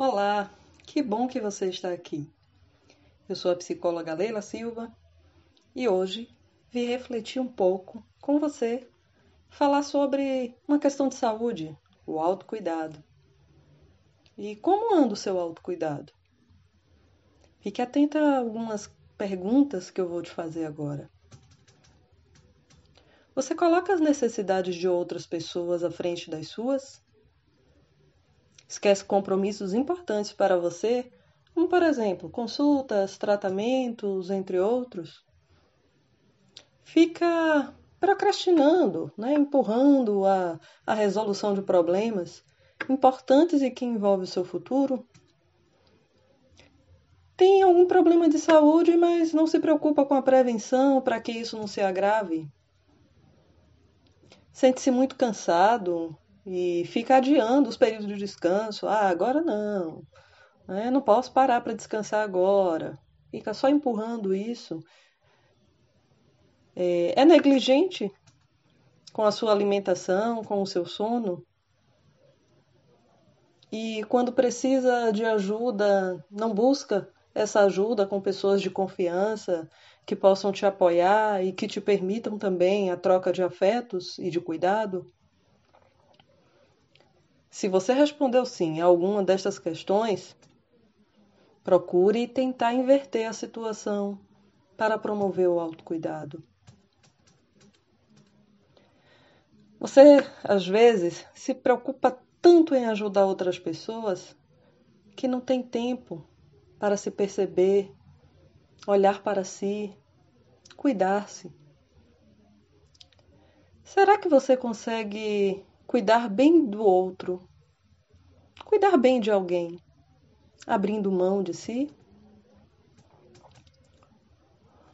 Olá, que bom que você está aqui. Eu sou a psicóloga Leila Silva e hoje vim refletir um pouco com você, falar sobre uma questão de saúde, o autocuidado. E como anda o seu autocuidado? Fique atenta a algumas perguntas que eu vou te fazer agora. Você coloca as necessidades de outras pessoas à frente das suas? Esquece compromissos importantes para você, como por exemplo, consultas, tratamentos, entre outros? Fica procrastinando, né? empurrando a, a resolução de problemas importantes e que envolvem o seu futuro? Tem algum problema de saúde, mas não se preocupa com a prevenção para que isso não se agrave? sente-se muito cansado e fica adiando os períodos de descanso. Ah, agora não. Né? Não posso parar para descansar agora. Fica só empurrando isso. É, é negligente com a sua alimentação, com o seu sono. E quando precisa de ajuda, não busca essa ajuda com pessoas de confiança que possam te apoiar e que te permitam também a troca de afetos e de cuidado? Se você respondeu sim a alguma destas questões, procure tentar inverter a situação para promover o autocuidado. Você, às vezes, se preocupa tanto em ajudar outras pessoas que não tem tempo para se perceber olhar para si, cuidar-se. Será que você consegue cuidar bem do outro? Cuidar bem de alguém, abrindo mão de si?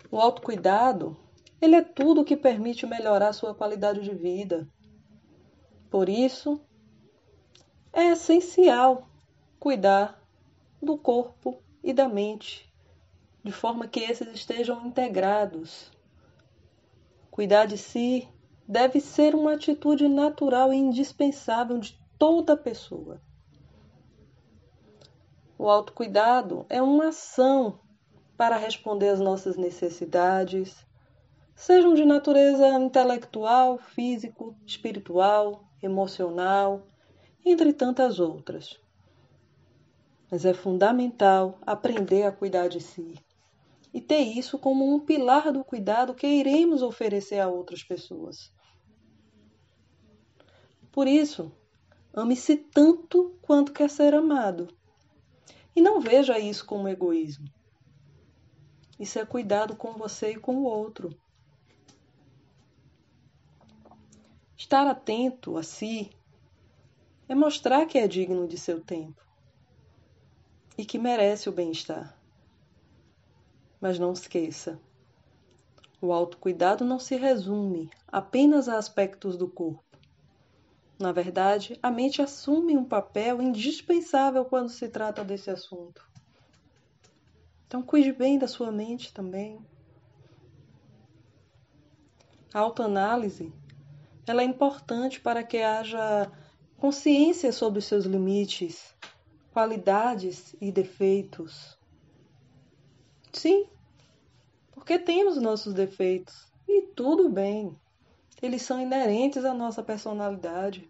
O autocuidado, ele é tudo que permite melhorar sua qualidade de vida. Por isso, é essencial cuidar do corpo e da mente de forma que esses estejam integrados. Cuidar de si deve ser uma atitude natural e indispensável de toda pessoa. O autocuidado é uma ação para responder às nossas necessidades, sejam de natureza intelectual, físico, espiritual, emocional, entre tantas outras. Mas é fundamental aprender a cuidar de si e ter isso como um pilar do cuidado que iremos oferecer a outras pessoas. Por isso, ame-se tanto quanto quer ser amado. E não veja isso como egoísmo. Isso é cuidado com você e com o outro. Estar atento a si é mostrar que é digno de seu tempo e que merece o bem-estar. Mas não esqueça: o autocuidado não se resume apenas a aspectos do corpo. Na verdade, a mente assume um papel indispensável quando se trata desse assunto. Então, cuide bem da sua mente também. A autoanálise ela é importante para que haja consciência sobre os seus limites, qualidades e defeitos. Sim, porque temos nossos defeitos e tudo bem. Eles são inerentes à nossa personalidade.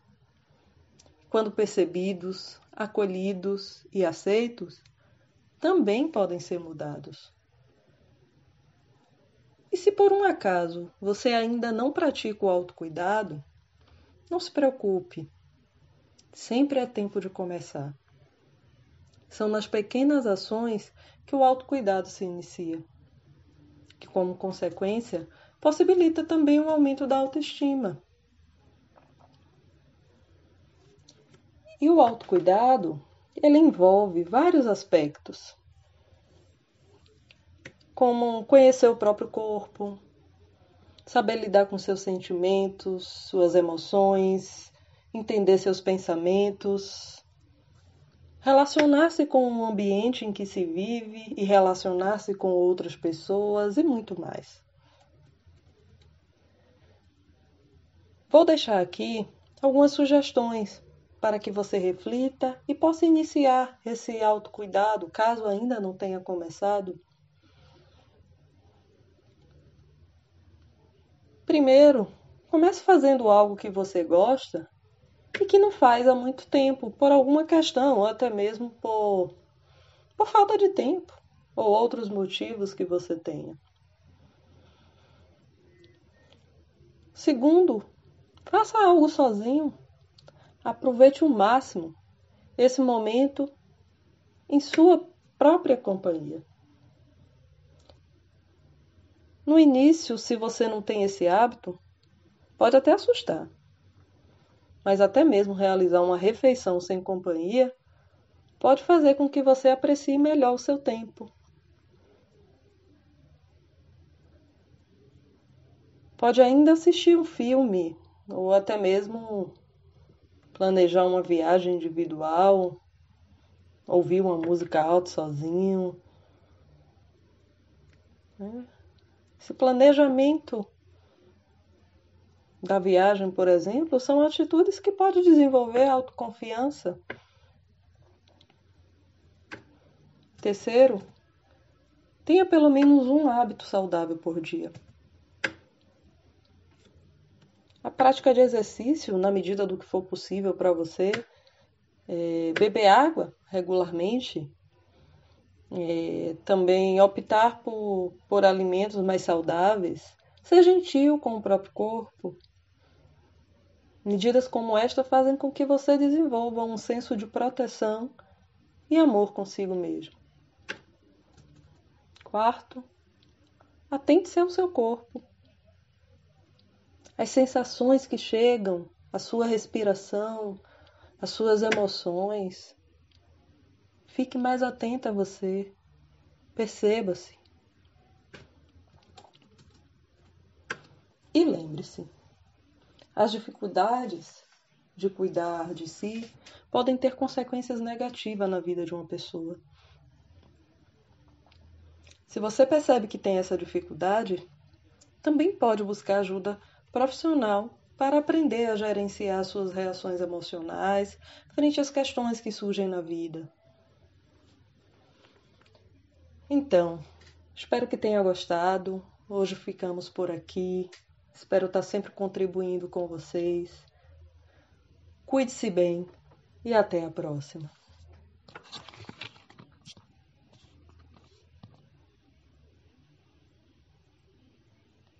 Quando percebidos, acolhidos e aceitos, também podem ser mudados. E se por um acaso você ainda não pratica o autocuidado, não se preocupe. Sempre é tempo de começar. São nas pequenas ações que o autocuidado se inicia que, como consequência, possibilita também o aumento da autoestima. E o autocuidado, ele envolve vários aspectos, como conhecer o próprio corpo, saber lidar com seus sentimentos, suas emoções, entender seus pensamentos, relacionar-se com o ambiente em que se vive e relacionar-se com outras pessoas e muito mais. Vou deixar aqui algumas sugestões para que você reflita e possa iniciar esse autocuidado, caso ainda não tenha começado. Primeiro, comece fazendo algo que você gosta e que não faz há muito tempo, por alguma questão, ou até mesmo por, por falta de tempo, ou outros motivos que você tenha. Segundo, faça algo sozinho. Aproveite o máximo esse momento em sua própria companhia. No início, se você não tem esse hábito, pode até assustar. Mas até mesmo realizar uma refeição sem companhia pode fazer com que você aprecie melhor o seu tempo. Pode ainda assistir um filme ou até mesmo planejar uma viagem individual, ouvir uma música alta sozinho. É. Esse planejamento da viagem, por exemplo, são atitudes que podem desenvolver autoconfiança. Terceiro, tenha pelo menos um hábito saudável por dia. A prática de exercício, na medida do que for possível para você, é, beber água regularmente, é, também optar por, por alimentos mais saudáveis, ser gentil com o próprio corpo. Medidas como esta fazem com que você desenvolva um senso de proteção e amor consigo mesmo. Quarto, atente-se ao seu corpo. As sensações que chegam, a sua respiração, as suas emoções, Fique mais atenta a você. Perceba-se. E lembre-se: as dificuldades de cuidar de si podem ter consequências negativas na vida de uma pessoa. Se você percebe que tem essa dificuldade, também pode buscar ajuda profissional para aprender a gerenciar suas reações emocionais frente às questões que surgem na vida. Então, espero que tenha gostado. Hoje ficamos por aqui. Espero estar sempre contribuindo com vocês. Cuide-se bem e até a próxima.